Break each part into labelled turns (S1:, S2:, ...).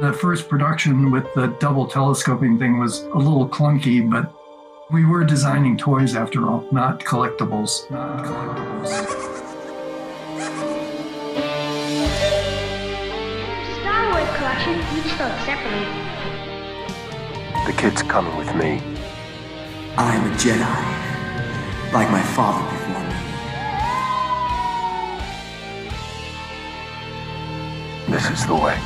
S1: The first production with the double telescoping thing was a little clunky, but we were designing toys after all, not collectibles. Not collectibles.
S2: Star Wars collection, each sold separately.
S3: The kid's coming with me.
S4: I am a Jedi, like my father before me.
S3: This is the way.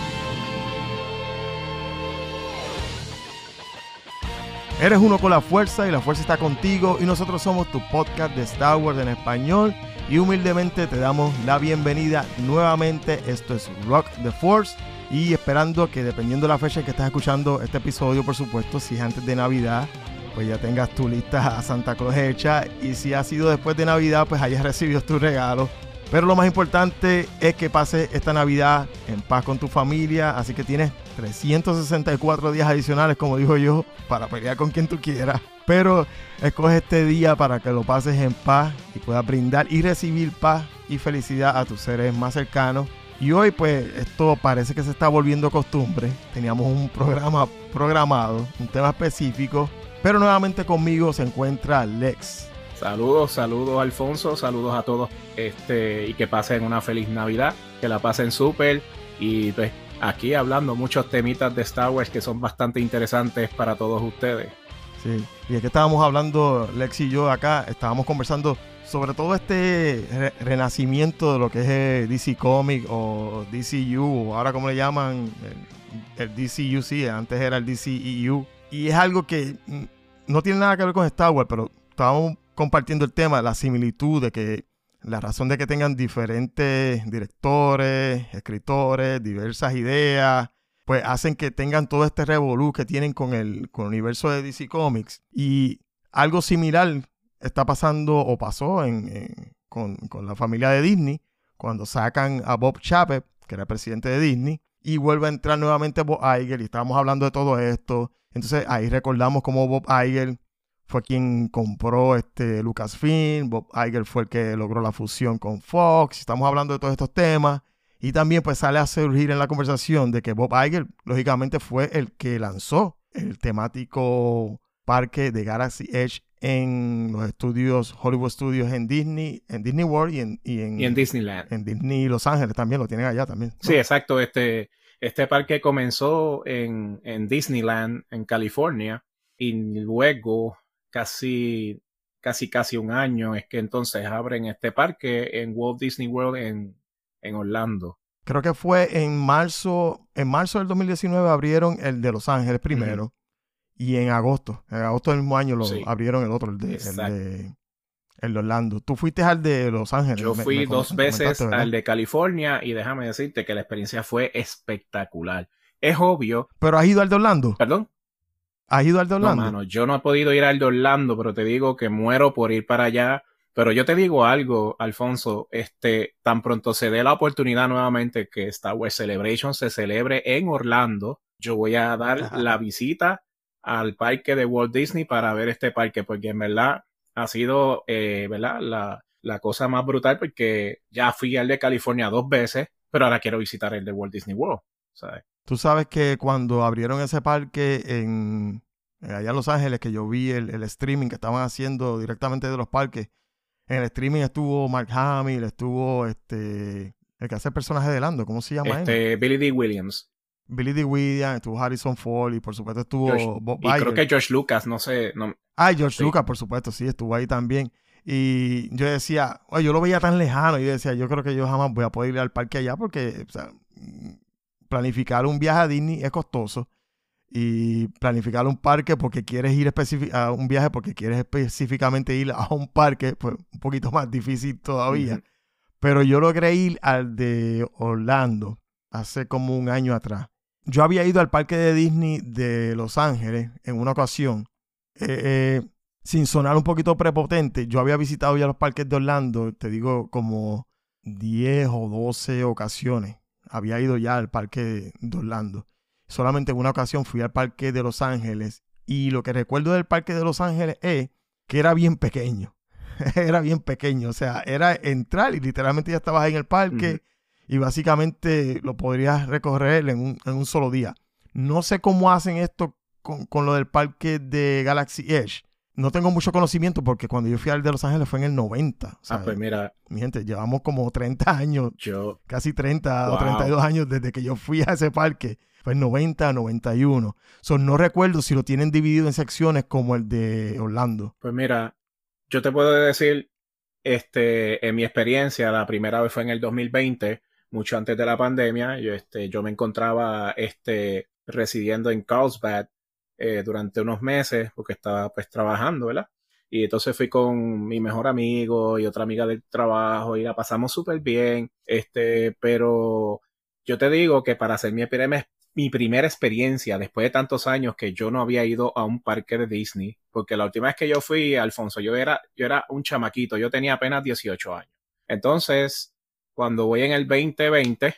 S5: Eres uno con la fuerza y la fuerza está contigo y nosotros somos tu podcast de Star Wars en español y humildemente te damos la bienvenida nuevamente. Esto es Rock the Force y esperando que dependiendo de la fecha en que estás escuchando este episodio, por supuesto, si es antes de Navidad, pues ya tengas tu lista a Santa Claus hecha y si ha sido después de Navidad, pues hayas recibido tu regalo. Pero lo más importante es que pases esta Navidad en paz con tu familia, así que tienes 364 días adicionales, como digo yo, para pelear con quien tú quieras. Pero escoge este día para que lo pases en paz y puedas brindar y recibir paz y felicidad a tus seres más cercanos. Y hoy pues esto parece que se está volviendo costumbre. Teníamos un programa programado, un tema específico. Pero nuevamente conmigo se encuentra Lex.
S6: Saludos, saludos Alfonso, saludos a todos este, y que pasen una feliz Navidad, que la pasen súper y pues aquí hablando muchos temitas de Star Wars que son bastante interesantes para todos ustedes.
S5: Sí, y es que estábamos hablando, Lex y yo acá, estábamos conversando sobre todo este re renacimiento de lo que es el DC Comic o DCU, o ahora como le llaman, el, el DCU, antes era el DCEU. Y es algo que no tiene nada que ver con Star Wars, pero estábamos compartiendo el tema, la similitud de que la razón de que tengan diferentes directores, escritores, diversas ideas, pues hacen que tengan todo este revolú que tienen con el, con el universo de DC Comics. Y algo similar está pasando o pasó en, con, con, la familia de Disney cuando sacan a Bob Chapek, que era presidente de Disney, y vuelve a entrar nuevamente Bob Iger y estábamos hablando de todo esto. Entonces ahí recordamos cómo Bob Iger fue quien compró este Lucasfilm, Bob Iger fue el que logró la fusión con Fox, estamos hablando de todos estos temas. Y también pues sale a surgir en la conversación de que Bob Iger lógicamente fue el que lanzó el temático parque de Galaxy Edge en los estudios, Hollywood Studios en Disney, en Disney World y en, y en,
S6: y en Disneyland.
S5: En Disney Los Ángeles también, lo tienen allá también.
S6: ¿no? Sí, exacto. Este, este parque comenzó en, en Disneyland, en California, y luego casi, casi, casi un año es que entonces abren este parque en Walt Disney World en, en Orlando.
S5: Creo que fue en marzo, en marzo del 2019 abrieron el de Los Ángeles primero. Uh -huh. Y en agosto, en agosto del mismo año lo sí. abrieron el otro, el de, el de, el de Orlando. Tú fuiste al de Los Ángeles.
S6: Yo fui me, me dos veces al de California y déjame decirte que la experiencia fue espectacular. Es obvio.
S5: ¿Pero has ido al de Orlando?
S6: ¿Perdón?
S5: ¿Has ido al de Orlando?
S6: No, mano, yo no he podido ir al de Orlando, pero te digo que muero por ir para allá. Pero yo te digo algo, Alfonso, este, tan pronto se dé la oportunidad nuevamente que Star Wars Celebration se celebre en Orlando, yo voy a dar Ajá. la visita al parque de Walt Disney para ver este parque, porque en verdad ha sido, eh, ¿verdad? La, la cosa más brutal, porque ya fui al de California dos veces, pero ahora quiero visitar el de Walt Disney World, ¿sabes?
S5: Tú sabes que cuando abrieron ese parque en allá en Los Ángeles, que yo vi el, el, streaming que estaban haciendo directamente de los parques, en el streaming estuvo Mark Hamill, estuvo este el que hace el personaje de Lando, ¿cómo se llama
S6: este,
S5: él?
S6: Billy D. Williams.
S5: Billy D. Williams, estuvo Harrison Ford y por supuesto estuvo
S6: George,
S5: Bob
S6: Y creo que George Lucas, no sé. No,
S5: ah, George sí. Lucas, por supuesto, sí, estuvo ahí también. Y yo decía, oye, yo lo veía tan lejano. Y yo decía, yo creo que yo jamás voy a poder ir al parque allá porque o sea, planificar un viaje a Disney es costoso. Y planificar un parque porque quieres ir a un viaje porque quieres específicamente ir a un parque, pues un poquito más difícil todavía. Uh -huh. Pero yo logré ir al de Orlando hace como un año atrás. Yo había ido al parque de Disney de Los Ángeles en una ocasión. Eh, eh, sin sonar un poquito prepotente, yo había visitado ya los parques de Orlando, te digo, como 10 o 12 ocasiones. Había ido ya al parque de Orlando. Solamente en una ocasión fui al parque de Los Ángeles y lo que recuerdo del parque de Los Ángeles es que era bien pequeño. era bien pequeño, o sea, era entrar y literalmente ya estabas en el parque. Uh -huh y básicamente lo podrías recorrer en un, en un solo día. No sé cómo hacen esto con, con, lo del parque de Galaxy Edge. No tengo mucho conocimiento porque cuando yo fui al de Los Ángeles fue en el 90. O sea,
S6: ah, pues mira.
S5: Mi gente, llevamos como 30 años,
S6: yo,
S5: casi 30
S6: Wow.
S5: o 32 años desde que yo fui a ese parque. Fue en 90 91. So, no recuerdo si lo tienen dividido en secciones como el de Orlando.
S6: Pues mira, yo te puedo decir, este, en mi experiencia, la primera vez fue en el 2020, mucho antes de la pandemia. Yo, este, yo me encontraba, este, residiendo en Carlsbad eh, durante unos meses porque estaba, pues, trabajando, ¿verdad? Y entonces fui con mi mejor amigo y otra amiga del trabajo y la pasamos súper bien. Este, pero yo te digo que para hacer mi, primer- mi primera experiencia después de tantos años que yo no había ido a un parque de Disney, porque la última vez que yo fui, Alfonso, yo era, yo era un chamaquito, yo tenía apenas 18 años. Entonces, cuando voy en el 2020,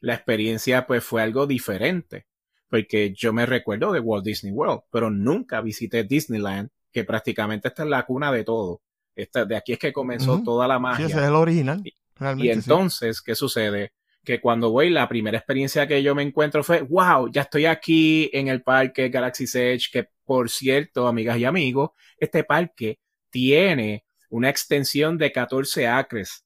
S6: la experiencia pues fue algo diferente, porque yo me recuerdo de Walt Disney World, pero nunca visité Disneyland, que prácticamente esta es la cuna de todo. Esta, de aquí es que comenzó toda la
S5: Sí,
S6: magia.
S5: ese es el original.
S6: Y-
S5: Realmente,
S6: Y
S5: sí.
S6: entonces, ¿qué sucede? Que cuando voy, la primera experiencia que yo me encuentro fue, wow, ya estoy aquí en el parque Galaxy Edge, que por cierto, amigas y amigos, este parque tiene una extensión de 14 acres.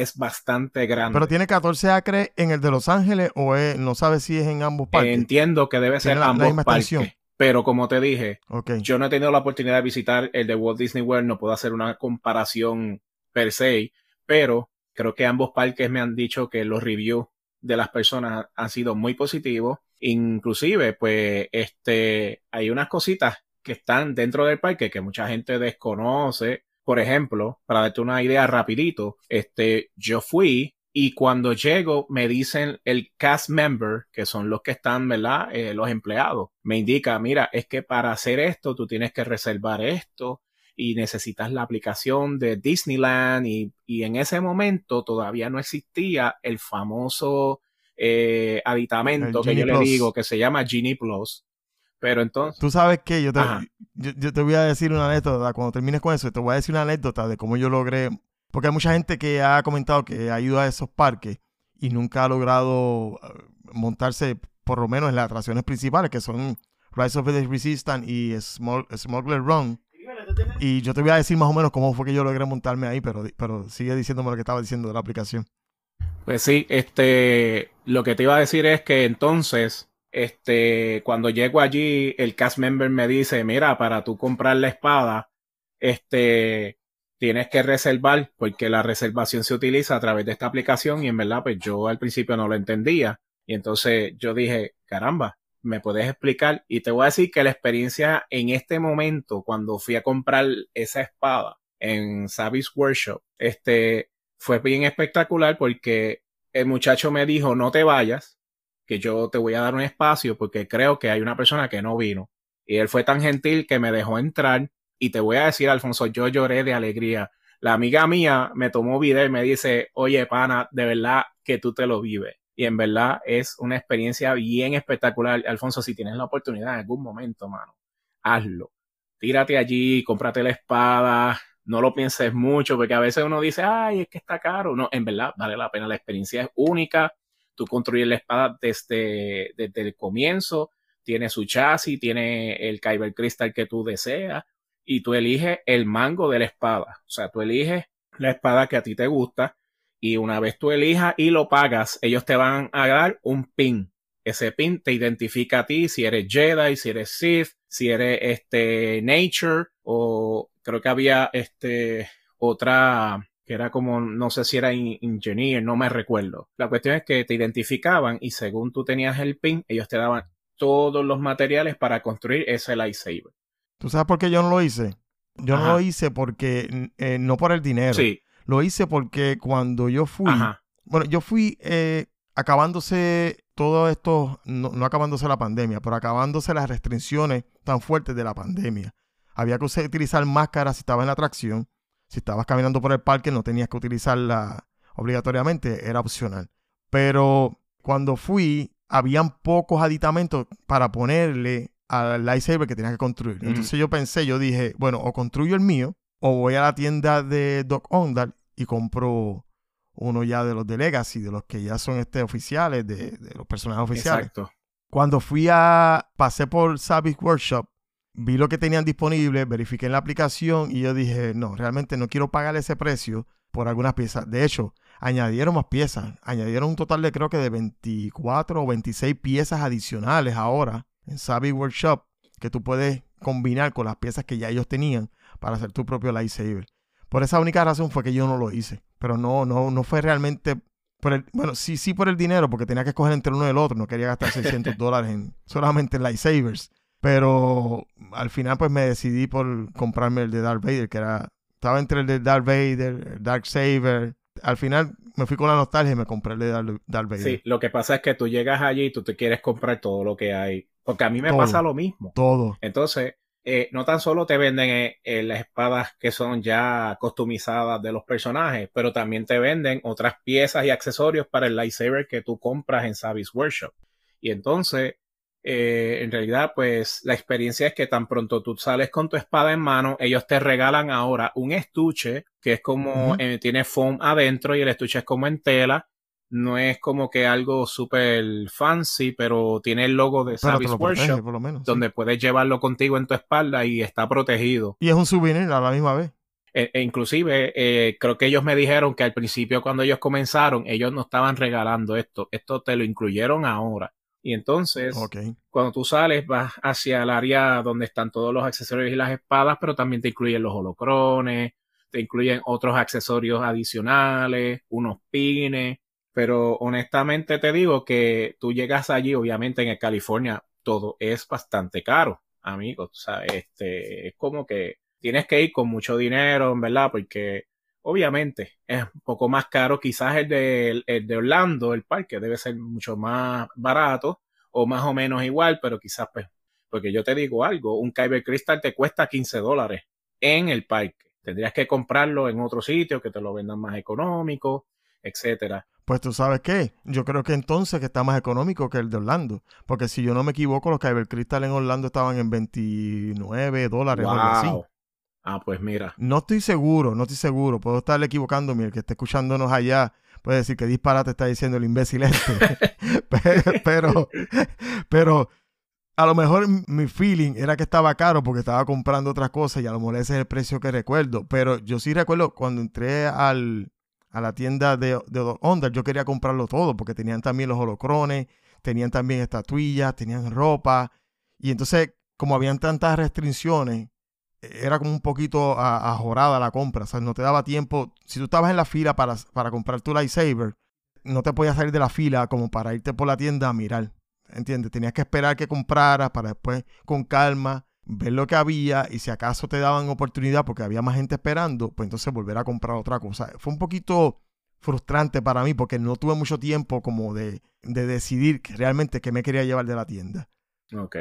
S6: Es bastante grande.
S5: Pero tiene 14 acres en el de Los Ángeles o es- no sabes si es en ambos parques.
S6: Entiendo que debe ser
S5: la- la
S6: ambos
S5: misma
S6: parques.
S5: extensión.
S6: Pero como te dije,
S5: Ok.
S6: yo no he tenido la oportunidad de visitar el de Walt Disney World, no puedo hacer una comparación per se, pero creo que ambos parques me han dicho que los reviews de las personas han sido muy positivos. Inclusive, pues, este, hay unas cositas que están dentro del parque que mucha gente desconoce. Por ejemplo, para darte una idea rapidito, este, yo fui y cuando llego me dicen el cast member, que son los que están, ¿verdad? Eh, los empleados. Me indica, mira, es que para hacer esto tú tienes que reservar esto y necesitas la aplicación de Disneyland y, y en ese momento todavía no existía el famoso eh, aditamento
S5: El
S6: que yo le digo que se llama Genie Plus. Pero entonces,
S5: Tú sabes que yo te, yo, yo te voy a decir una anécdota. Cuando termines con eso, te voy a decir una anécdota de cómo yo logré. Porque hay mucha gente que ha comentado que ha ido a esos parques y nunca ha logrado eh, montarse, por lo menos en las atracciones principales, que son Rise of the Resistance y Smog- Smuggler Run. Y yo te voy a decir más o menos cómo fue que yo logré montarme ahí, pero, pero sigue diciéndome lo que estaba diciendo de la aplicación.
S6: Pues sí, este, lo que te iba a decir es que entonces, este, cuando llego allí, el cast member me dice, mira, para tú comprar la espada, este, tienes que reservar, porque la reservación se utiliza a través de esta aplicación y en verdad, pues yo al principio no lo entendía. Y entonces yo dije, caramba, ¿me puedes explicar? Y te voy a decir que la experiencia en este momento, cuando fui a comprar esa espada en Savage Workshop, este, fue bien espectacular porque el muchacho me dijo, no te vayas, que yo te voy a dar un espacio porque creo que hay una persona que no vino. Y él fue tan gentil que me dejó entrar y te voy a decir, Alfonso, yo lloré de alegría. La amiga mía me tomó video y me dice, oye, pana, de verdad que tú te lo vives. Y en verdad es una experiencia bien espectacular. Alfonso, si tienes la oportunidad en algún momento, mano, hazlo. Tírate allí, cómprate la espada, no lo pienses mucho, porque a veces uno dice, ay, es que está caro. No, en verdad, vale la pena. La experiencia es única. Tú construyes la espada desde, desde el comienzo. Tiene su chasis, tiene el Kyber Crystal que tú deseas. Y tú eliges el mango de la espada. O sea, tú eliges la espada que a ti te gusta. Y una vez tú elijas y lo pagas, ellos te van a dar un pin. Ese pin te identifica a ti si eres Jedi, si eres Sith, si eres este Nature o creo que había este otra que era como no sé si era in- engineer, no me recuerdo. La cuestión es que te identificaban y según tú tenías el pin, ellos te daban todos los materiales para construir ese lightsaber.
S5: ¿Tú sabes por qué yo no lo hice? Yo no lo hice porque, eh, no por el dinero.
S6: Sí,
S5: Lo hice porque cuando yo fui,
S6: ajá,
S5: bueno, yo fui eh, acabándose todo esto, no, no acabándose la pandemia, pero acabándose las restricciones tan fuertes de la pandemia. Había que usar- utilizar máscaras si estabas en la atracción. Si estabas caminando por el parque no tenías que utilizarla obligatoriamente, era opcional. Pero cuando fui, habían pocos aditamentos para ponerle al lightsaber que tenías que construir.
S6: Mm.
S5: Entonces yo pensé, yo dije, bueno, o construyo el mío, o voy a la tienda de Doc Ondal y compro uno ya de los de Legacy, de los que ya son este oficiales, de, de los personajes oficiales.
S6: Exacto.
S5: Cuando fui a, pasé por Savage Workshop, vi lo que tenían disponible, verifiqué en la aplicación y yo dije, no, realmente no quiero pagar ese precio por algunas piezas. De hecho, añadieron más piezas, añadieron un total de creo que de 24 o 26 piezas adicionales ahora en Savage Workshop que tú puedes combinar con las piezas que ya ellos tenían para hacer tu propio lightsaber. Por esa única razón fue que yo no lo hice, pero no, no, no fue realmente por el, bueno, sí, sí por el dinero, porque tenía que escoger entre uno y el otro, no quería gastar 600 dólares en, solamente en lightsabers. Pero al final pues me decidí por comprarme el de Darth Vader, que era, estaba entre el de Darth Vader, el Dark Saber. Al final me fui con la nostalgia y me compré el de Darth, Darth Vader.
S6: Sí, lo que pasa es que tú llegas allí y tú te quieres comprar todo lo que hay. Porque a mí me
S5: Todo.
S6: pasa lo mismo.
S5: Todo.
S6: Entonces, eh, no tan solo te venden eh, eh, las espadas que son ya customizadas de los personajes, pero también te venden otras piezas y accesorios para el lightsaber que tú compras en Savage Workshop. Y entonces, eh, en realidad, pues la experiencia es que tan pronto tú sales con tu espada en mano, ellos te regalan ahora un estuche que es como, eh, tiene foam adentro y el estuche es como en tela. No es como que algo súper fancy, pero tiene el logo de Savage Workshop
S5: por lo menos. sí.
S6: donde puedes llevarlo contigo en tu espalda y está protegido.
S5: Y es un souvenir a la misma vez.
S6: E, e inclusive, eh, creo que ellos me dijeron que al principio cuando ellos comenzaron, ellos no estaban regalando esto, esto te lo incluyeron ahora. Y entonces, cuando tú sales, vas hacia el área donde están todos los accesorios y las espadas, pero también te incluyen los holocrones, te incluyen otros accesorios adicionales, unos pines. Pero honestamente te digo que tú llegas allí, obviamente en el California, todo es bastante caro, amigos. O sea, este, es como que tienes que ir con mucho dinero, en verdad, porque obviamente es un poco más caro. Quizás el de, el de Orlando, el parque, debe ser mucho más barato o más o menos igual, pero quizás, pues, porque yo te digo algo, un Kyber Crystal te cuesta 15 dólares en el parque. Tendrías que comprarlo en otro sitio que te lo vendan más económico, etcétera.
S5: Pues tú sabes qué, yo creo que entonces que está más económico que el de Orlando. Porque si yo no me equivoco, los Kyber Crystal en Orlando estaban en 29 dólares o algo así.
S6: Ah, pues mira.
S5: No estoy seguro, no estoy seguro. Puedo estar equivocándome. El que esté escuchándonos allá puede decir que disparate está diciendo el imbécil este. Pe- pero, pero a lo mejor mi feeling era que estaba caro porque estaba comprando otras cosas y a lo mejor ese es el precio que recuerdo. Pero yo sí recuerdo cuando entré al, a la tienda de, de Honda, yo quería comprarlo todo porque tenían también los holocrones, tenían también estatuillas, tenían ropa. Y entonces, como habían tantas restricciones, era como un poquito ajorada la compra. O sea, no te daba tiempo. Si tú estabas en la fila para, para comprar tu lightsaber, no te podías salir de la fila como para irte por la tienda a mirar. ¿Entiendes? Tenías que esperar que compraras para después, con calma, ver lo que había y si acaso te daban oportunidad porque había más gente esperando, pues entonces volver a comprar otra cosa. Fue un poquito frustrante para mí porque no tuve mucho tiempo como de, de decidir realmente qué me quería llevar de la tienda.
S6: Ok.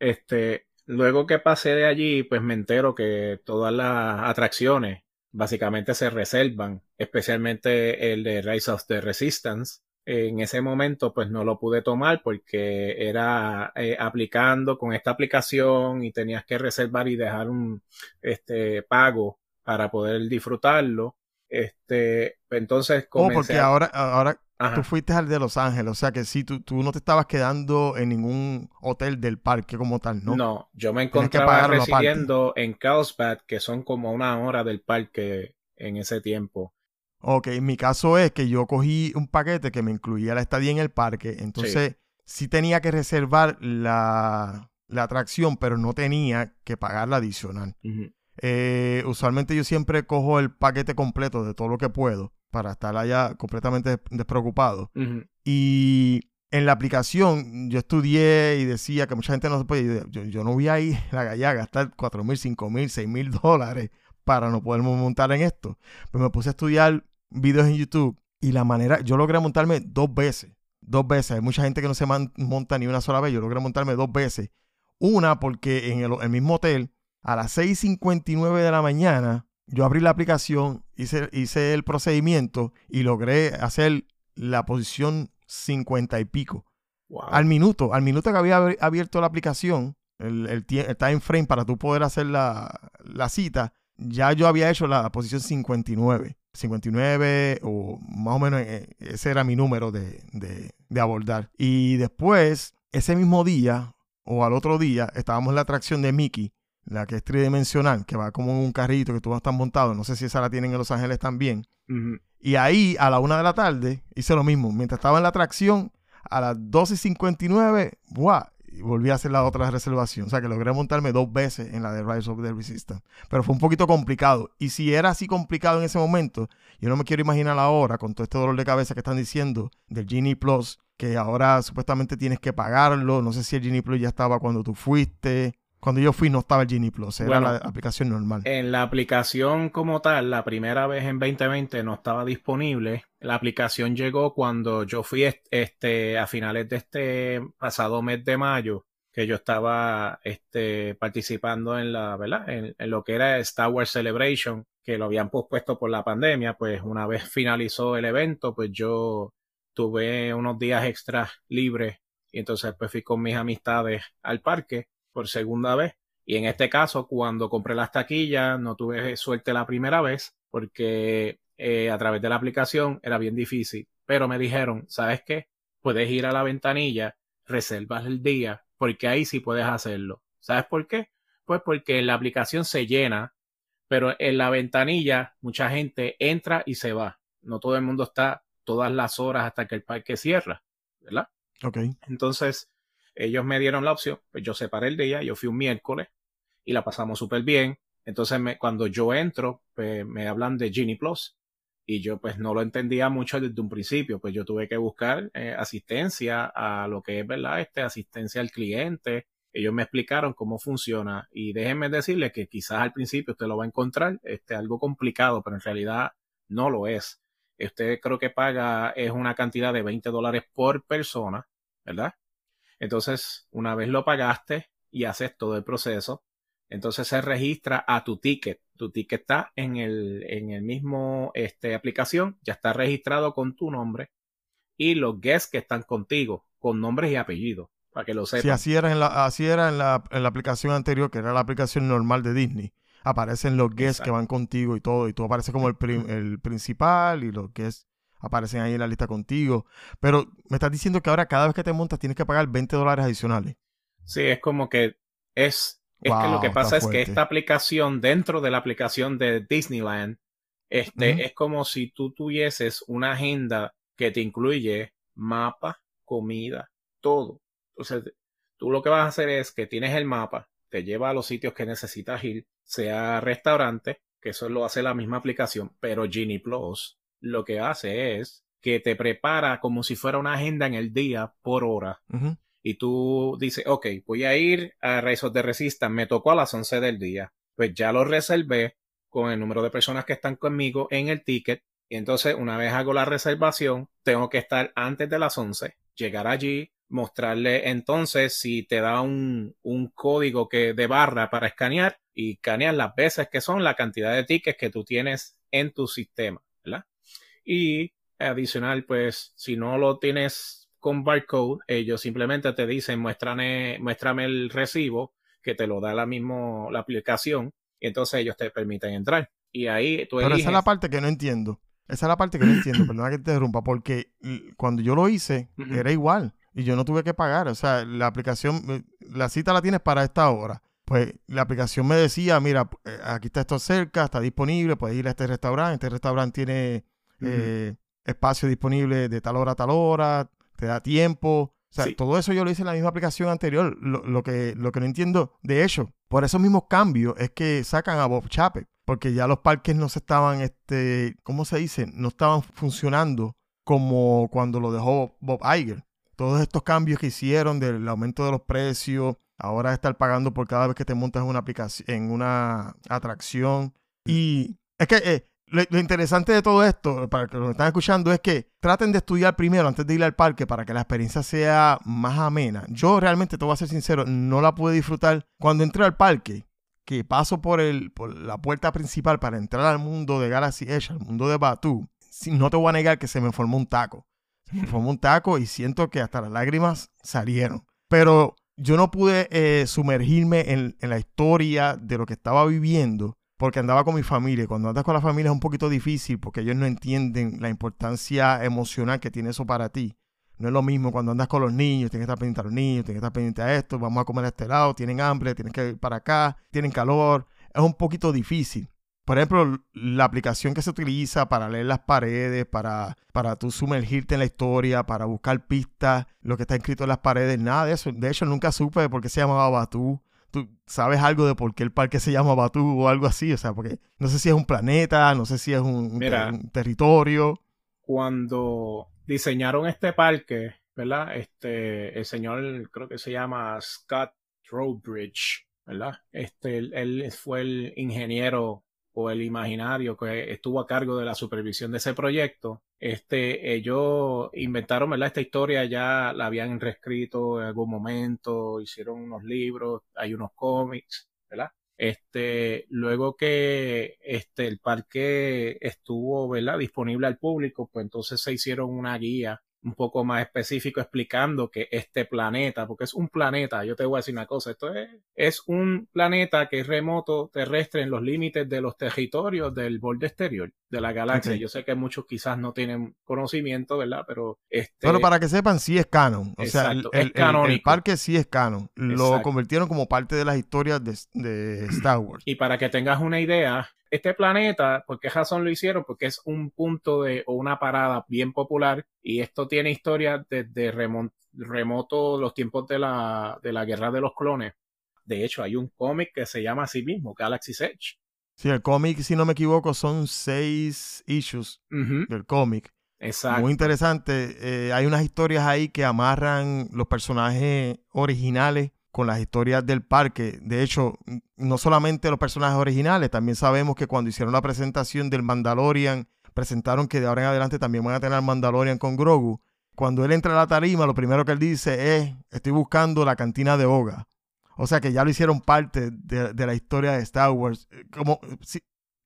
S6: Este, luego que pasé de allí, pues me entero que todas las atracciones básicamente se reservan, especialmente el de Rise of the Resistance. En ese momento, pues no lo pude tomar porque era eh, aplicando con esta aplicación y tenías que reservar y dejar un este pago para poder disfrutarlo. Este, entonces
S5: Oh,
S6: comencé
S5: porque
S6: a-
S5: ahora, ahora
S6: Ajá.
S5: tú fuiste al de Los Ángeles, o sea que sí, tú, tú no te estabas quedando en ningún hotel del parque como tal, ¿no?
S6: No, yo me encontraba residiendo en Carlsbad, que son como una hora del parque en ese tiempo.
S5: Ok, mi caso es que yo cogí un paquete que me incluía la estadía en el parque, entonces sí, tenía que reservar la, la atracción, pero no tenía que pagar la adicional. Eh, usualmente yo siempre cojo el paquete completo de todo lo que puedo para estar allá completamente des- despreocupado. Y en la aplicación yo estudié y decía que mucha gente no se puede. Yo, yo no voy a ir a la galla a gastar 4 mil, 5 mil, 6 mil dólares para no poderme montar en esto. Pues me puse a estudiar videos en YouTube y la manera. Yo logré montarme dos veces. Dos veces. Hay mucha gente que no se man- monta ni una sola vez. Yo logré montarme dos veces. Una porque en el, el mismo hotel, a las 6:59 de la mañana, yo abrí la aplicación, hice, hice el procedimiento y logré hacer la posición 50 y pico.
S6: Wow.
S5: Al minuto, al minuto que había abierto la aplicación, el, el, tie- el time frame para tú poder hacer la, la cita, ya yo había hecho la posición 59. 59 o más o menos eh, ese era mi número de, de, de abordar. Y después, ese mismo día o al otro día, estábamos en la atracción de Mickey, la que es tridimensional, que va como en un carrito que tú vas a estar montado. No sé si esa la tienen en Los Ángeles también. Y ahí, a la una de la tarde, hice lo mismo. Mientras estaba en la atracción, a las 12.59, ¡buah! Y volví a hacer la otra reservación. O sea que logré montarme dos veces en la de Rise of the Resistance. Pero fue un poquito complicado. Y si era así complicado en ese momento, yo no me quiero imaginar ahora, con todo este dolor de cabeza que están diciendo del Genie Plus, que ahora supuestamente tienes que pagarlo. No sé si el Genie Plus ya estaba cuando tú fuiste. Cuando yo fui no estaba el Genie Plus, era
S6: Bueno,
S5: la aplicación normal.
S6: En la aplicación como tal, la primera vez en 2020 no estaba disponible. La aplicación llegó cuando yo fui est- este, a finales de este pasado mes de mayo, que yo estaba este, participando en la, ¿verdad? En, en lo que era Star Wars Celebration, que lo habían pospuesto por la pandemia. Pues una vez finalizó el evento, pues yo tuve unos días extras libres y entonces pues fui con mis amistades al parque por segunda vez. Y en este caso, cuando compré las taquillas, no tuve suerte la primera vez porque eh, a través de la aplicación era bien difícil. Pero me dijeron, ¿sabes qué? Puedes ir a la ventanilla, reservas el día, porque ahí sí puedes hacerlo. ¿Sabes por qué? Pues porque la aplicación se llena, pero en la ventanilla mucha gente entra y se va. No todo el mundo está todas las horas hasta que el parque cierra, ¿verdad?
S5: Ok.
S6: Entonces, ellos me dieron la opción, pues yo separé el día, yo fui un miércoles y la pasamos súper bien. Entonces, me- cuando yo entro, pues me hablan de Genie Plus y yo pues no lo entendía mucho desde un principio, pues yo tuve que buscar eh, asistencia a lo que es, ¿verdad? Este, asistencia al cliente. Ellos me explicaron cómo funciona y déjenme decirles que quizás al principio usted lo va a encontrar este, algo complicado, pero en realidad no lo es. Usted creo que paga es una cantidad de 20 dólares por persona, ¿verdad? Entonces, una vez lo pagaste y haces todo el proceso, entonces se registra a tu ticket. Tu ticket está en el, en el mismo este, aplicación, ya está registrado con tu nombre y los guests que están contigo, con nombres y apellidos, para que lo
S5: Sí,
S6: sepan.
S5: así era en la, así era en la, en la aplicación anterior, que era la aplicación normal de Disney. Aparecen los guests que van contigo y todo, y tú apareces como el, prim- el principal y los guests aparecen ahí en la lista contigo. Pero me estás diciendo que ahora cada vez que te montas tienes que pagar 20 dólares adicionales.
S6: Sí, es como que es, es que lo que pasa es que esta aplicación, dentro de la aplicación de Disneyland, este, es como si tú tuvieses una agenda que te incluye mapa, comida, todo. Entonces, tú lo que vas a hacer es que tienes el mapa, te lleva a los sitios que necesitas ir, sea restaurante, que eso lo hace la misma aplicación, pero Genie Plus lo que hace es que te prepara como si fuera una agenda en el día por hora. Y tú dices, ok, voy a ir a of the Resistance, me tocó a las 11 del día, pues ya lo reservé con el número de personas que están conmigo en el ticket, y entonces una vez hago la reservación, tengo que estar antes de las 11, llegar allí, mostrarle entonces si te da un, un código que de barra para escanear y escanear las veces que son la cantidad de tickets que tú tienes en tu sistema. Y adicional, pues si no lo tienes con barcode, ellos simplemente te dicen muéstrame, muéstrame el recibo que te lo da la mismo la aplicación y entonces ellos te permiten entrar. Y ahí tú
S5: Pero
S6: eliges.
S5: esa es la parte que no entiendo. Esa es la parte que no entiendo, perdona que te interrumpa, porque cuando yo lo hice, era igual y yo no tuve que pagar. O sea, la aplicación, eh, la cita la tienes para esta hora. Pues la aplicación me decía, mira, eh, aquí está esto cerca, está disponible, puedes ir a este restaurante. Este restaurante tiene eh, espacio disponible de tal hora a tal hora, te da tiempo. O sea,
S6: Sí.
S5: todo eso yo lo hice en la misma aplicación anterior. Lo, lo que, lo que no entiendo, de hecho, por esos mismos cambios es que sacan a Bob Chapek, porque ya los parques no se estaban, este, ¿cómo se dice? No estaban funcionando como cuando lo dejó Bob Iger. Todos estos cambios que hicieron del aumento de los precios, ahora estar pagando por cada vez que te montas en una aplicación, en una atracción. Y es que eh, lo, interesante de todo esto, para que lo están escuchando, es que traten de estudiar primero antes de ir al parque para que la experiencia sea más amena. Yo realmente, te voy a ser sincero, no la pude disfrutar cuando entré al parque, que paso por, el, por la puerta principal para entrar al mundo de Galaxy Edge, al mundo de Batu. No te voy a negar que se me formó un taco. Se me formó un taco y siento que hasta las lágrimas salieron. Pero yo no pude eh, sumergirme en, en la historia de lo que estaba viviendo porque andaba con mi familia. Cuando andas con la familia es un poquito difícil porque ellos no entienden la importancia emocional que tiene eso para ti. No es lo mismo cuando andas con los niños, tienes que estar pendiente a los niños, tienes que estar pendiente a esto, vamos a comer a este lado, tienen hambre, tienes que ir para acá, tienen calor. Es un poquito difícil. Por ejemplo, la aplicación que se utiliza para leer las paredes, para, para tú sumergirte en la historia, para buscar pistas, lo que está escrito en las paredes, nada de eso. De hecho, nunca supe por qué se llamaba Batú. ¿Tú sabes algo de por qué el parque se llama Batú o algo así? O sea, porque no sé si es un planeta, no sé si es un, un
S6: Mira.
S5: ter- un territorio.
S6: Cuando diseñaron este parque, ¿verdad? Este, el señor, creo que se llama Scott Trowbridge, ¿verdad? Este, él, él fue el ingeniero o el imaginario que estuvo a cargo de la supervisión de ese proyecto. Este, ellos inventaron, ¿verdad? Esta historia ya la habían reescrito en algún momento, hicieron unos libros, hay unos cómics, ¿verdad? Este, luego que este, el parque estuvo, ¿verdad? disponible al público, pues entonces se hicieron una guía un poco más específico explicando que este planeta, porque es un planeta, yo te voy a decir una cosa, esto es, es un planeta que es remoto terrestre en los límites de los territorios del borde exterior de la galaxia. Yo sé que muchos quizás no tienen conocimiento, ¿verdad? Pero este
S5: Pero para que sepan, sí es canon. O sea, el,
S6: Exacto,
S5: el-
S6: es
S5: el- el
S6: canónico.
S5: parque sí es canon. Lo
S6: Exacto.
S5: convirtieron como parte de las historias de, de Star Wars.
S6: Y para que tengas una idea, este planeta, ¿por qué razón lo hicieron? Porque es un punto de o una parada bien popular y esto tiene historia desde remon- remoto los tiempos de la, de la guerra de los clones. De hecho, hay un cómic que se llama así mismo, Galaxy's Edge.
S5: Sí, el cómic, si no me equivoco, son seis issues del cómic.
S6: Exacto.
S5: Muy interesante. Eh, hay unas historias ahí que amarran los personajes originales con las historias del parque. De hecho, no solamente los personajes originales, también sabemos que cuando hicieron la presentación del Mandalorian, presentaron que de ahora en adelante también van a tener al Mandalorian con Grogu. Cuando él entra a la tarima, lo primero que él dice es, estoy buscando la cantina de Oga. O sea que ya lo hicieron parte de, de la historia de Star Wars. Eh, Como si,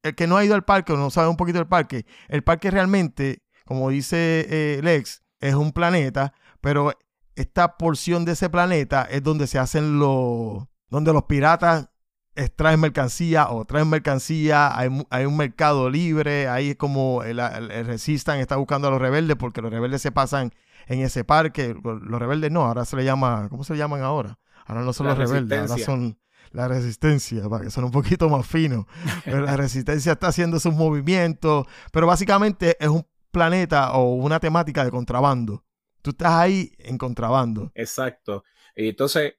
S5: el que no ha ido al parque o no sabe un poquito del parque, el parque realmente, como dice eh, Lex, es un planeta, pero esta porción de ese planeta es donde se hacen los, donde los piratas extraen mercancía o traen mercancía, hay, hay un mercado libre, ahí es como el, el, está buscando a los rebeldes porque los rebeldes se pasan en ese parque, los, rebeldes no, ahora se le llama, ¿cómo se le llaman ahora? Ahora no son
S6: La
S5: los rebeldes, ahora son la resistencia, para que son un poquito más finos. Pero la resistencia está haciendo sus movimientos, pero básicamente es un planeta o una temática de contrabando. Tú estás ahí en contrabando.
S6: Exacto. Y entonces,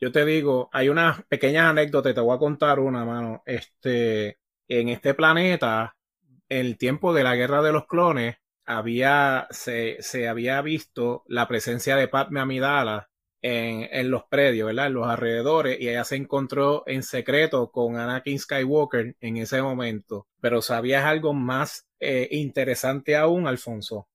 S6: yo te digo, hay unas pequeñas anécdotas, te voy a contar una, mano. Este, en este planeta, en el tiempo de la guerra de los clones, había, se, se había visto la presencia de Padme Amidala en, en los predios, ¿verdad? En los alrededores, y ella se encontró en secreto con Anakin Skywalker en ese momento. Pero sabías algo más eh, interesante aún, Alfonso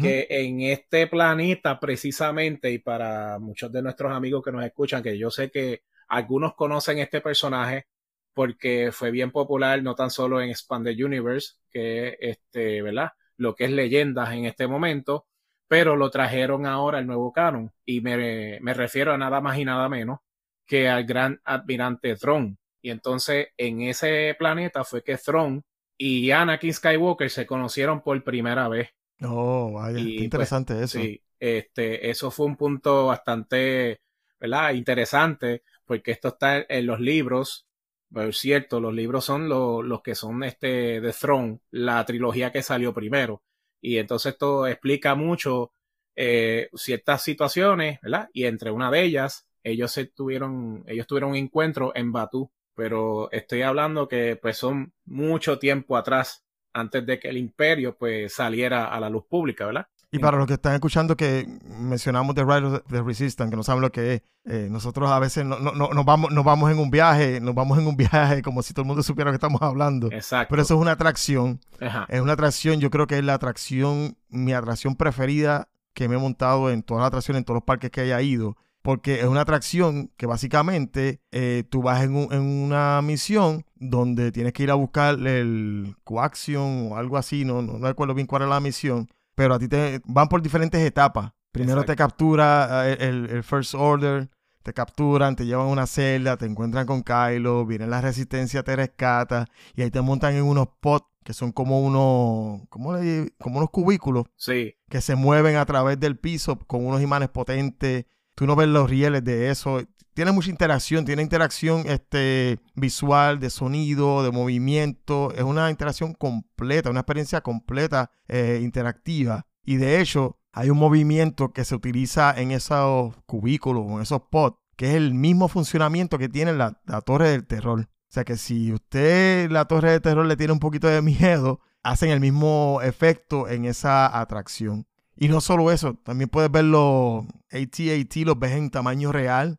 S6: Que en este planeta precisamente y para muchos de nuestros amigos que nos escuchan, que yo sé que algunos conocen este personaje porque fue bien popular no tan solo en Expanded Universe, que este, ¿verdad? Lo que es leyendas en este momento, pero lo trajeron ahora al nuevo canon y me, me refiero a nada más y nada menos que al gran admirante Thrawn. Y entonces en ese planeta fue que Thrawn y Anakin Skywalker se conocieron por primera vez.
S5: Oh, vaya,
S6: Y,
S5: qué
S6: pues,
S5: interesante eso.
S6: Sí, este, eso fue un punto bastante, ¿verdad? Interesante, porque esto está en los libros. Es cierto, los libros son lo- los que son este de Throne, la trilogía que salió primero. Y entonces esto explica mucho eh, ciertas situaciones, ¿verdad? Y entre una de ellas, ellos se tuvieron, ellos tuvieron un encuentro en Batú. Pero estoy hablando que pues son mucho tiempo atrás, antes de que el imperio pues saliera a la luz pública, ¿verdad?
S5: Y para los que están escuchando que mencionamos The Rise of the Resistance, que no saben lo que es, eh, nosotros a veces no, no- no- nos, vamos, nos vamos en un viaje, nos vamos en un viaje como si todo el mundo supiera lo que estamos hablando.
S6: Exacto.
S5: Pero eso es una atracción,
S6: Ajá.
S5: es una atracción, yo creo que es la atracción, mi atracción preferida que me he montado en todas las atracciones, en todos los parques que haya ido, porque es una atracción que básicamente eh, tú vas en, un- en una misión donde tienes que ir a buscar el coaxion o algo así, no, no, no recuerdo bien cuál era la misión, pero a ti te van por diferentes etapas. Primero te captura eh, el, el First Order, te capturan, te llevan a una celda, te encuentran con Kylo, viene la resistencia, te rescata y ahí te montan en unos pots que son como unos, ¿cómo le, como unos cubículos
S6: Sí,
S5: que se mueven a través del piso con unos imanes potentes. Tú no ves los rieles de eso. Tiene mucha interacción, tiene interacción este, visual, de sonido, de movimiento. Es una interacción completa, una experiencia completa, eh, interactiva. Y de hecho, hay un movimiento que se utiliza en esos cubículos, en esos pods, que es el mismo funcionamiento que tiene la, la torre del terror. O sea que si usted la torre del terror le tiene un poquito de miedo, hacen el mismo efecto en esa atracción. Y no solo eso, también puedes ver los AT-AT, los ves en tamaño real.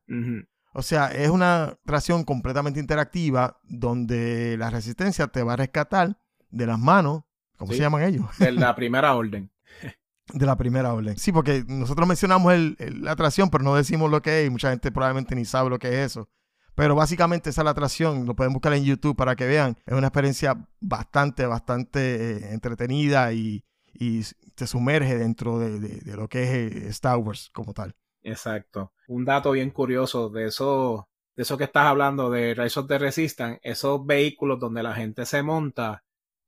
S5: O sea, es una atracción completamente interactiva donde la resistencia te va a rescatar de las manos, ¿cómo
S6: Sí.
S5: se llaman ellos?
S6: de la primera orden.
S5: De la primera orden. Sí, porque nosotros mencionamos el- el- la atracción, pero no decimos lo que es y mucha gente probablemente ni sabe lo que es eso. Pero básicamente esa es la atracción, lo pueden buscar en YouTube para que vean. Es una experiencia bastante, bastante eh, entretenida y, y te sumerge dentro de, de- de lo que es eh, Star Wars como tal.
S6: Exacto. Un dato bien curioso de eso, de eso que estás hablando de Rise of the Resistance, esos vehículos donde la gente se monta,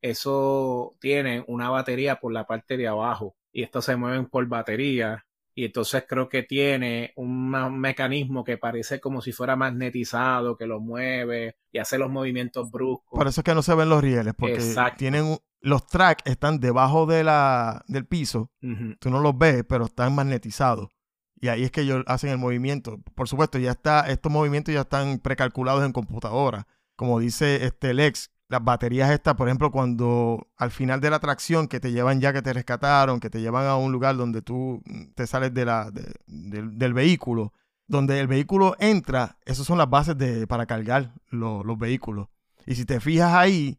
S6: eso tiene una batería por la parte de abajo y estos se mueven por batería y entonces creo que tiene un mecanismo que parece como si fuera magnetizado, que lo mueve y hace los movimientos bruscos.
S5: Por eso es que no se ven los rieles, porque
S6: Exacto.
S5: tienen un- los tracks están debajo de la, del piso tú no los ves, pero están magnetizados. Y ahí es que ellos hacen el movimiento. Por supuesto, ya está, estos movimientos ya están precalculados en computadora. Como dice este Lex, las baterías estas, por ejemplo, cuando al final de la atracción que te llevan ya que te rescataron, que te llevan a un lugar donde tú mm, te sales de la, de- del, del vehículo, donde el vehículo entra, esas son las bases de, para cargar lo- los vehículos. Y si te fijas ahí,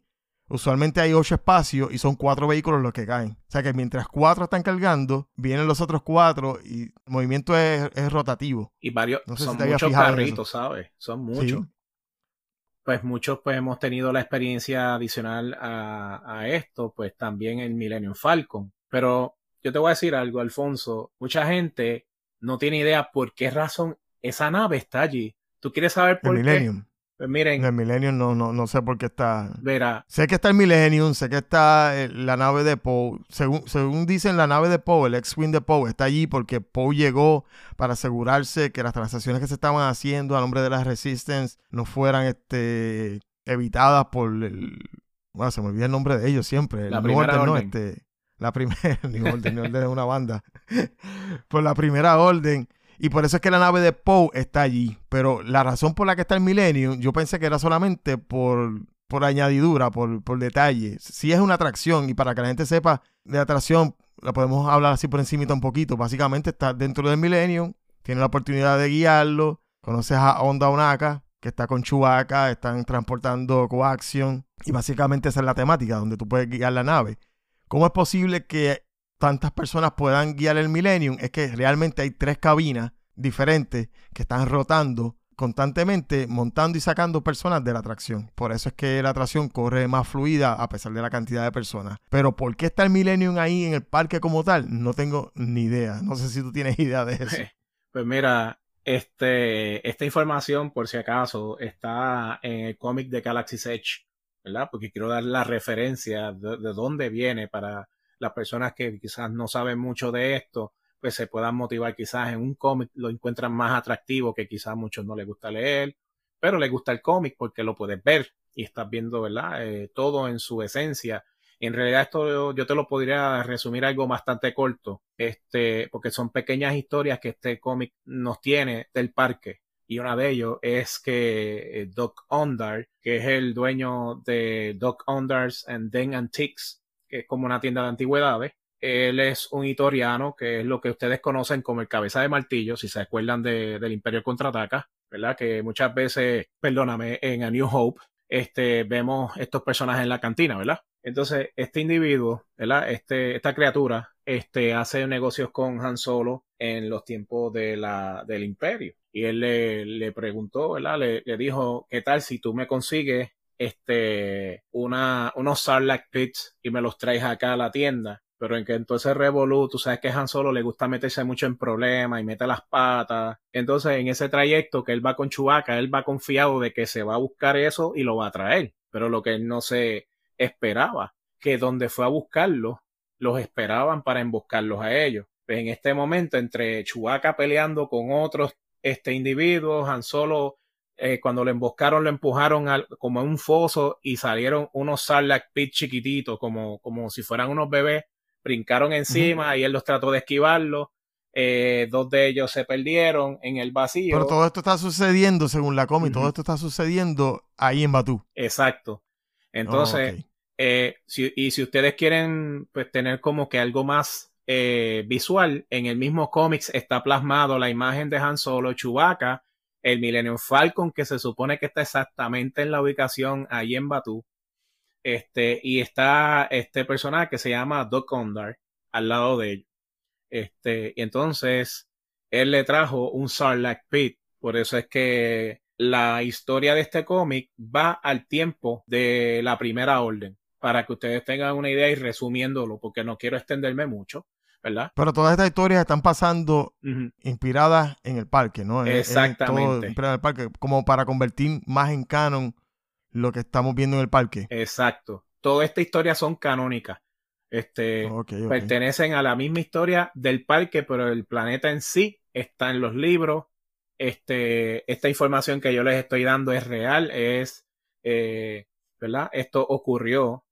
S5: Usualmente hay ocho espacios y son cuatro vehículos los que caen. O sea que mientras cuatro están cargando, vienen los otros cuatro y el movimiento es, es rotativo.
S6: Y varios,
S5: No sé
S6: son muchos carritos, ¿sabes? Son muchos.
S5: Sí.
S6: Pues muchos pues hemos tenido la experiencia adicional a, a esto, pues también en Millennium Falcon. Pero yo te voy a decir algo, Alfonso. Mucha gente no tiene idea por qué razón esa nave está allí. ¿Tú quieres saber
S5: El
S6: por qué?
S5: Millennium.
S6: Pues miren,
S5: El Millennium no, no, no sé por qué está.
S6: verá,
S5: Sé que está el Millennium, sé que está eh, la nave de Poe. Según, según dicen, la nave de Poe, el X-Wing de Poe, está allí porque Poe llegó para asegurarse que las transacciones que se estaban haciendo a nombre de la Resistance no fueran este, evitadas por el. Bueno, se me olvida el nombre de ellos siempre. El
S6: La
S5: New
S6: primera
S5: Order, ¿no?
S6: orden.
S5: Este, la primera. New Order, New Order es una banda. por la primera orden. Y por eso es que la nave de Poe está allí. Pero la razón por la que está el Millennium, yo pensé que era solamente por, por añadidura, por, por detalle. Sí es una atracción y para que la gente sepa de atracción, la podemos hablar así por encimita un poquito. Básicamente está dentro del Millennium, tiene la oportunidad de guiarlo, conoces a Onda Onaka, que está con Chewbacca, están transportando coaxion y básicamente esa es la temática, donde tú puedes guiar la nave. ¿Cómo es posible que tantas personas puedan guiar el Millennium? Es que realmente hay tres cabinas diferentes que están rotando constantemente, montando y sacando personas de la atracción. Por eso es que la atracción corre más fluida a pesar de la cantidad de personas. Pero ¿por qué está el Millennium ahí en el parque como tal? No tengo ni idea. No sé si tú tienes idea de eso.
S6: pues mira, este, esta información, por si acaso, está en el cómic de Galaxy's Edge, ¿verdad? Porque quiero dar la referencia de, de dónde viene para las personas que quizás no saben mucho de esto, pues se puedan motivar quizás en un cómic, lo encuentran más atractivo que quizás a muchos no les gusta leer, pero les gusta el cómic porque lo puedes ver y estás viendo, ¿verdad? Eh, todo en su esencia. En realidad esto yo te lo podría resumir algo bastante corto, este, porque son pequeñas historias que este cómic nos tiene del parque. Y una de ellos es que eh, Doc Ondar, que es el dueño de Doc Ondar's and Den Antiques, que es como una tienda de antigüedades, él es un itoriano, que es lo que ustedes conocen como el cabeza de martillo, si se acuerdan de, del Imperio Contraataca, ¿verdad? Que muchas veces, perdóname, en A New Hope, este, vemos estos personajes en la cantina, ¿verdad? Entonces, este individuo, ¿verdad? Este, esta criatura, este, hace negocios con Han Solo en los tiempos de la, del Imperio. Y él le, le preguntó, ¿verdad? Le, le dijo, ¿qué tal si tú me consigues este, una, unos Sarlacc Pits y me los traes acá a la tienda? pero en que entonces Revolu, tú sabes que Han Solo le gusta meterse mucho en problemas y mete las patas. Entonces, en ese trayecto que él va con Chewbacca, él va confiado de que se va a buscar eso y lo va a traer. Pero lo que él no se esperaba, que donde fue a buscarlo, los esperaban para emboscarlos a ellos. Pues en este momento, entre Chewbacca peleando con otros este, individuos, Han Solo eh, cuando lo emboscaron, lo empujaron al, como a un foso y salieron unos Sarlacc pit chiquititos, como, como si fueran unos bebés, brincaron encima y él los trató de esquivarlo. Eh, dos de ellos se perdieron en el vacío.
S5: Pero todo esto está sucediendo, según la cómic, todo esto está sucediendo ahí en Batú.
S6: Exacto. Entonces,
S5: Oh,
S6: eh, si- y si ustedes quieren pues, tener como que algo más eh, visual, en el mismo cómics está plasmado la imagen de Han Solo, Chewbacca, el Millennium Falcon, que se supone que está exactamente en la ubicación ahí en Batú. Este, y está este personaje que se llama Doc Ondar al lado de ellos. Este, y entonces él le trajo un Sarlacc Pit. Por eso es que la historia de este cómic va al tiempo de la primera orden. Para que ustedes tengan una idea y resumiéndolo, porque no quiero extenderme mucho, ¿verdad?
S5: Pero todas estas historias están pasando inspiradas en el parque, ¿no?
S6: Exactamente.
S5: todo inspirado en el parque, como para convertir más en canon lo que estamos viendo en el parque.
S6: Exacto. Toda esta historia son canónicas. Este, pertenecen a la misma historia del parque, pero el planeta en sí está en los libros. Este, esta información que yo les estoy dando es real, es, eh, ¿verdad? Esto ocurrió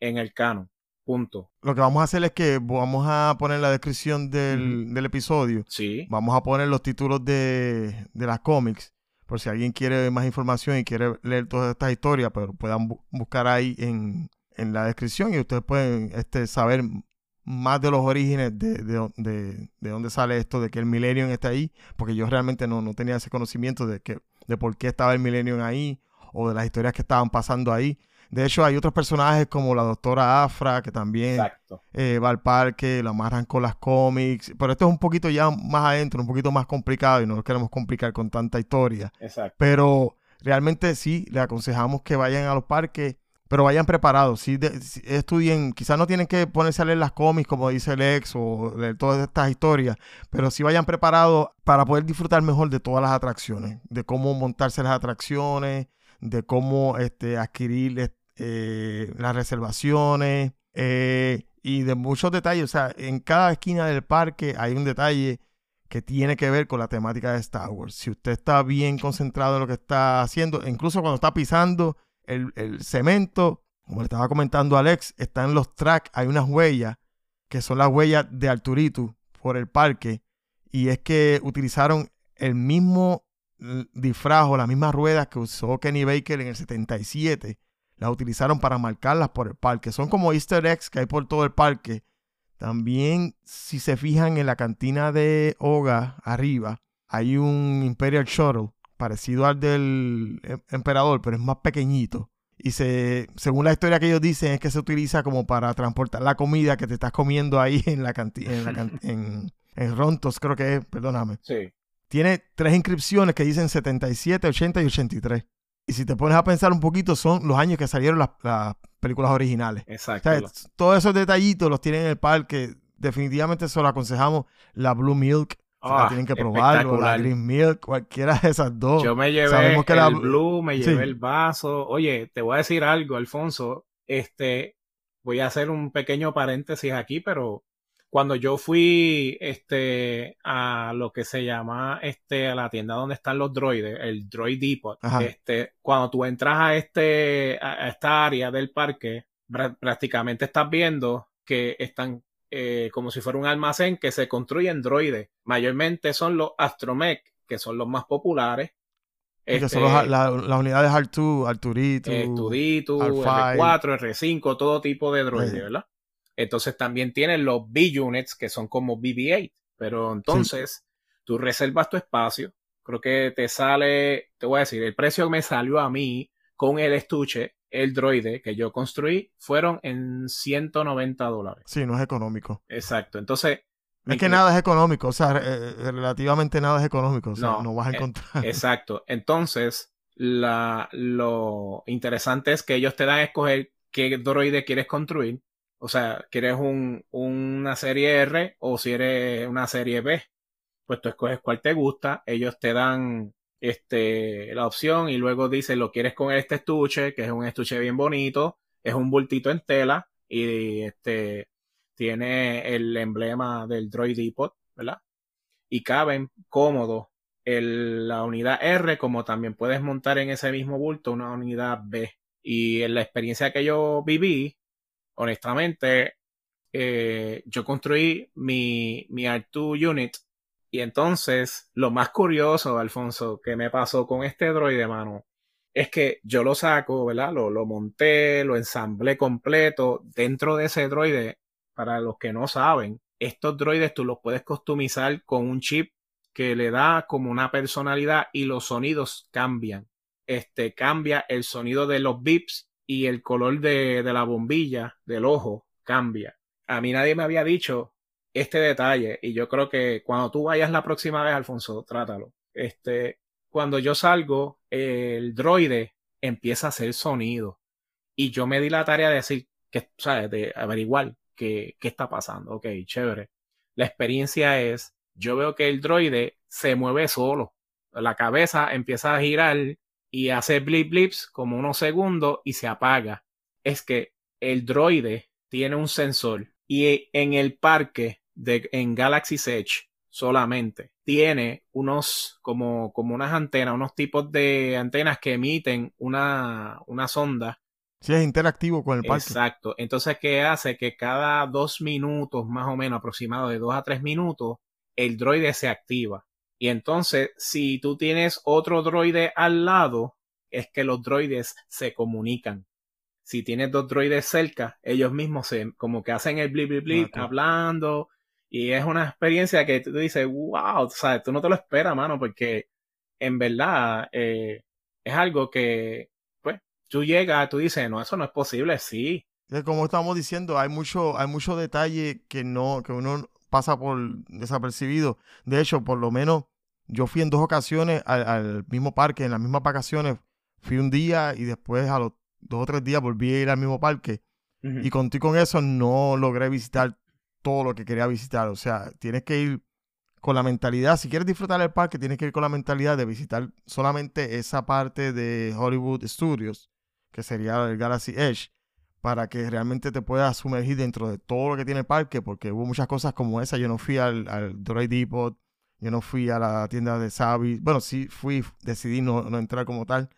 S6: en el canon. Punto.
S5: Lo que vamos a hacer es que vamos a poner en la descripción del, del episodio.
S6: Sí.
S5: Vamos a poner los títulos de, de las cómics. Por si alguien quiere más información y quiere leer todas estas historias, pero puedan bu- buscar ahí en, en la descripción y ustedes pueden este, saber más de los orígenes de, de, de- de dónde sale esto, de que el Millennium está ahí, porque yo realmente no, no tenía ese conocimiento de, que, de por qué estaba el Millennium ahí o de las historias que estaban pasando ahí. De hecho, hay otros personajes como la doctora Afra, que también eh, va al parque, lo amarran con las cómics. Pero esto es un poquito ya más adentro, un poquito más complicado y no lo queremos complicar con tanta historia.
S6: Exacto.
S5: Pero realmente sí, le aconsejamos que vayan a los parques, pero vayan preparados. Sí, de- sí, estudien, quizás no tienen que ponerse a leer las cómics como dice Lex o leer todas estas historias, pero sí vayan preparados para poder disfrutar mejor de todas las atracciones, de cómo montarse las atracciones, de cómo este, adquirir eh, las reservaciones eh, y de muchos detalles. O sea, en cada esquina del parque hay un detalle que tiene que ver con la temática de Star Wars. Si usted está bien concentrado en lo que está haciendo, incluso cuando está pisando el, el cemento, como le estaba comentando Alex, están los tracks, hay unas huellas que son las huellas de Arturito por el parque y es que utilizaron el mismo disfraz o las mismas ruedas que usó Kenny Baker en el 77 las utilizaron para marcarlas por el parque. Son como easter eggs que hay por todo el parque. También, si se fijan en la cantina de Oga, arriba, hay un Imperial Shuttle parecido al del em- emperador, pero es más pequeñito. Y se, según la historia que ellos dicen, es que se utiliza como para transportar la comida que te estás comiendo ahí en la cantina, en, la can- en, en Rontos, creo que es, perdóname.
S6: Sí.
S5: Tiene tres inscripciones que dicen 77, 80 y 83. Y si te pones a pensar un poquito, son los años que salieron las, las películas originales. O
S6: Exacto.
S5: sea, todos esos detallitos los tienen en el parque. Definitivamente se lo aconsejamos. La Blue Milk, o sea,
S6: Ah,
S5: tienen que probarlo. La. Green Milk, cualquiera de esas dos.
S6: Yo me llevé
S5: Sabemos que
S6: el
S5: la-
S6: blue, me
S5: Sí.
S6: llevé el vaso. Oye, te voy a decir algo, Alfonso. Este, voy a hacer un pequeño paréntesis aquí, pero cuando yo fui, este, a lo que se llama, este, a la tienda donde están los droides, el Droid Depot,
S5: Ajá.
S6: este, cuando tú entras a este, a esta área del parque, prá- prácticamente estás viendo que están eh, como si fuera un almacén que se construyen droides. Mayormente son los Astromech, que son los más populares.
S5: Y que
S6: Este,
S5: son los- la- las unidades R2, Arturito.
S6: eh, Tudito,
S5: R5.
S6: R4, R5, todo tipo de droides,
S5: Sí.
S6: ¿verdad? Entonces también tienen los B-Units, que son como BB-8. Pero entonces, tú reservas tu espacio. Creo que te sale, te voy a decir, el precio que me salió a mí con el estuche, el droide que yo construí, fueron en 190 dólares.
S5: Sí, no es económico.
S6: Exacto. Entonces,
S5: Es que nada es económico, o sea, eh, eh, relativamente nada es económico, o sea, no,
S6: No,
S5: vas a
S6: eh,
S5: encontrar.
S6: Exacto. Entonces, la, lo interesante es que ellos te dan a escoger qué droide quieres construir. O sea, ¿quieres un, una serie R o si eres una serie B? Pues tú escoges cuál te gusta, ellos te dan este, la opción y luego dice, lo quieres con este estuche, que es un estuche bien bonito, es un bultito en tela y este, tiene el emblema del Droid Depot, ¿verdad? Y caben cómodos la unidad R, como también puedes montar en ese mismo bulto una unidad B. Y en la experiencia que yo viví, honestamente, eh, yo construí mi, mi R2 unit y entonces lo más curioso, Alfonso, que me pasó con este droide, mano, es que yo lo saco, ¿verdad? Lo, monté, lo ensamblé completo. Dentro de ese droide, para los que no saben, estos droides tú los puedes customizar con un chip que le da como una personalidad y los sonidos cambian. Este cambia el sonido de los bips y el color de, de la bombilla del ojo cambia. A mí nadie me había dicho este detalle y yo creo que cuando tú vayas la próxima vez, Alfonso, trátalo. Este, cuando yo salgo, el droide empieza a hacer sonido y yo me di la tarea de decir que, ¿sabes? De averiguar qué, qué está pasando. Ok, chévere. La experiencia es yo veo que el droide se mueve solo. La cabeza empieza a girar y hace blip blips como unos segundos y se apaga. Es que el droide tiene un sensor y en el parque de, en Galaxy Edge solamente tiene unos como, como unas antenas, unos tipos de antenas que emiten una, una sonda.
S5: Sí, es interactivo con el parque.
S6: Exacto. Entonces, ¿qué hace? Que cada dos minutos, más o menos, aproximado de dos a tres minutos, el droide se activa. Y entonces, si tú tienes otro droide al lado, es que los droides se comunican. Si tienes dos droides cerca, ellos mismos se, como que hacen el blip blip blip, hablando. Y es una experiencia que tú dices, wow, o sea, tú no te lo esperas, mano, porque en verdad eh, es algo que, pues, tú llegas, tú dices, no, eso no es posible, sí.
S5: Como estamos diciendo, hay mucho, hay mucho detalle que no, que uno pasa por desapercibido. De hecho, por lo menos yo fui en dos ocasiones al, mismo parque, en las mismas vacaciones. Fui un día y después a los dos o tres días volví a ir al mismo parque. Y con, con eso no logré visitar todo lo que quería visitar. O sea, tienes que ir con la mentalidad, si quieres disfrutar el parque, tienes que ir con la mentalidad de visitar solamente esa parte de Hollywood Studios, que sería el Galaxy Edge para que realmente te puedas sumergir dentro de todo lo que tiene el parque, porque hubo muchas cosas como esa. Yo no fui al, al Droid Depot, yo no fui a la tienda de Savi. Bueno, sí fui, decidí no, no, entrar como tal,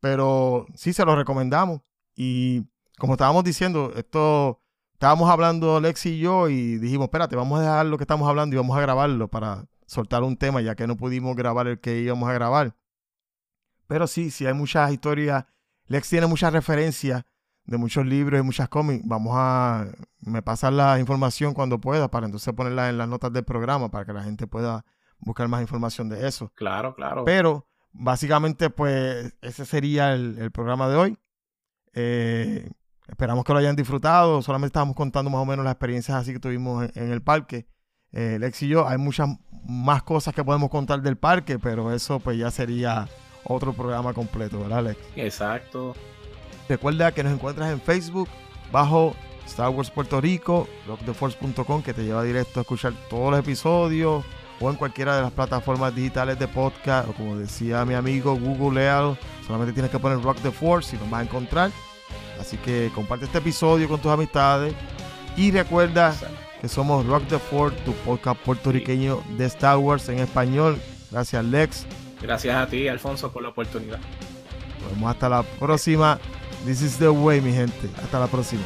S5: pero sí se lo recomendamos. Y como estábamos diciendo, esto estábamos hablando Lexi y yo y dijimos, espérate, vamos a dejar lo que estamos hablando y vamos a grabarlo para soltar un tema, ya que no pudimos grabar el que íbamos a grabar. Pero sí, sí hay muchas historias. Lex tiene muchas referencias de muchos libros y muchas cómics. Vamos a me pasar la información cuando pueda para entonces ponerla en las notas del programa para que la gente pueda buscar más información de eso.
S6: Claro, claro.
S5: Pero básicamente pues ese sería el, programa de hoy. Eh, esperamos que lo hayan disfrutado. Solamente estábamos contando más o menos las experiencias así que tuvimos en, el parque. Eh, Lex y yo, hay muchas más cosas que podemos contar del parque, pero eso pues ya sería otro programa completo, ¿verdad, Lex?
S6: Exacto.
S5: Recuerda que nos encuentras en Facebook bajo Star Wars Puerto Rico, rocktheforce.com que te lleva directo a escuchar todos los episodios o en cualquiera de las plataformas digitales de podcast o como decía mi amigo Google Leal, solamente tienes que poner Rock the Force y nos vas a encontrar. Así que comparte este episodio con tus amistades y recuerda que somos Rock the Force, tu podcast puertorriqueño de Star Wars en español. Gracias Lex.
S6: Gracias a ti Alfonso por la oportunidad.
S5: Nos vemos hasta la próxima. This is the way, mi gente. Hasta la próxima.